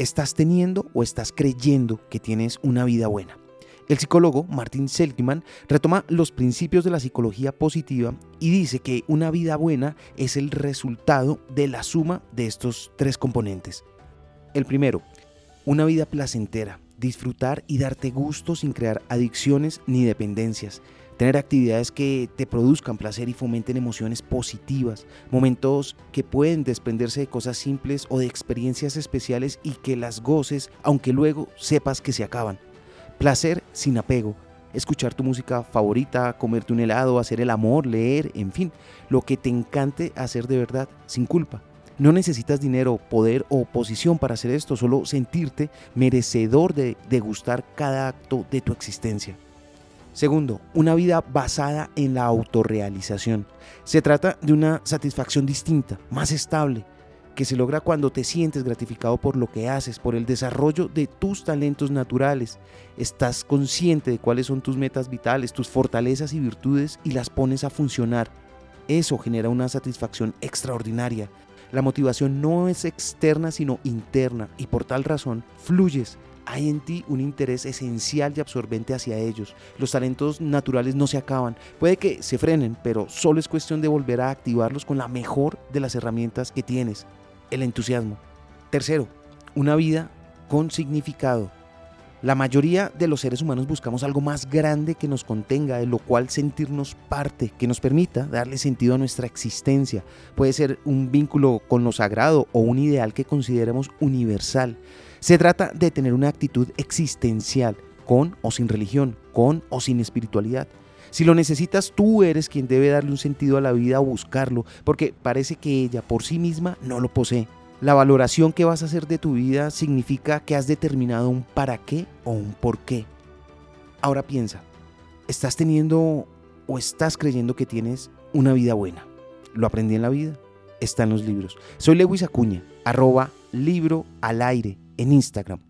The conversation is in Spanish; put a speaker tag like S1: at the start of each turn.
S1: ¿Estás teniendo o estás creyendo que tienes una vida buena? El psicólogo Martin Seligman retoma los principios de la psicología positiva y dice que una vida buena es el resultado de la suma de estos tres componentes. El primero, una vida placentera, disfrutar y darte gusto sin crear adicciones ni dependencias tener actividades que te produzcan placer y fomenten emociones positivas, momentos que pueden desprenderse de cosas simples o de experiencias especiales y que las goces aunque luego sepas que se acaban. Placer sin apego, escuchar tu música favorita, comerte un helado, hacer el amor, leer, en fin, lo que te encante hacer de verdad sin culpa. No necesitas dinero, poder o posición para hacer esto, solo sentirte merecedor de degustar cada acto de tu existencia. Segundo, una vida basada en la autorrealización. Se trata de una satisfacción distinta, más estable, que se logra cuando te sientes gratificado por lo que haces, por el desarrollo de tus talentos naturales. Estás consciente de cuáles son tus metas vitales, tus fortalezas y virtudes y las pones a funcionar. Eso genera una satisfacción extraordinaria. La motivación no es externa sino interna y por tal razón fluyes hay en ti un interés esencial y absorbente hacia ellos. Los talentos naturales no se acaban. Puede que se frenen, pero solo es cuestión de volver a activarlos con la mejor de las herramientas que tienes, el entusiasmo. Tercero, una vida con significado. La mayoría de los seres humanos buscamos algo más grande que nos contenga, de lo cual sentirnos parte, que nos permita darle sentido a nuestra existencia. Puede ser un vínculo con lo sagrado o un ideal que consideremos universal. Se trata de tener una actitud existencial, con o sin religión, con o sin espiritualidad. Si lo necesitas, tú eres quien debe darle un sentido a la vida o buscarlo, porque parece que ella por sí misma no lo posee. La valoración que vas a hacer de tu vida significa que has determinado un para qué o un por qué. Ahora piensa, ¿estás teniendo o estás creyendo que tienes una vida buena? Lo aprendí en la vida, está en los libros. Soy Lewis Acuña, arroba libro al aire en Instagram.